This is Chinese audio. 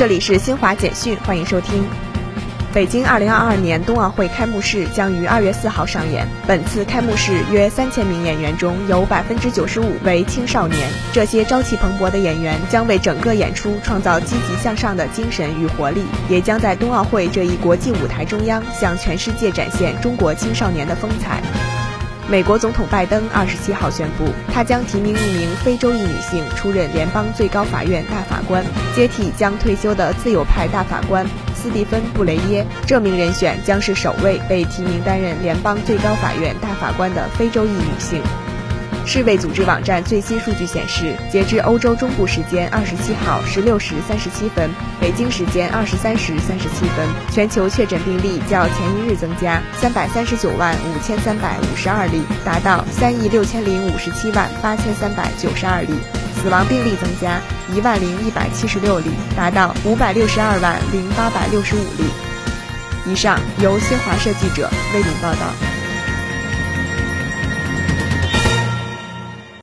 这里是新华简讯，欢迎收听。北京2022年冬奥会开幕式将于2月4号上演。本次开幕式约3000名演员中有95%为青少年，这些朝气蓬勃的演员将为整个演出创造积极向上的精神与活力，也将在冬奥会这一国际舞台中央向全世界展现中国青少年的风采。美国总统拜登二十七号宣布，他将提名一名非洲裔女性出任联邦最高法院大法官，接替将退休的自由派大法官斯蒂芬·布雷耶。这名人选将是首位被提名担任联邦最高法院大法官的非洲裔女性。世卫组织网站最新数据显示，截至欧洲中部时间二十七号十六时三十七分，北京时间二十三时三十七分，全球确诊病例较前一日增加三百三十九万五千三百五十二例，达到三亿六千零五十七万八千三百九十二例；死亡病例增加一万零一百七十六例，达到五百六十二万零八百六十五例。以上由新华社记者为您报道。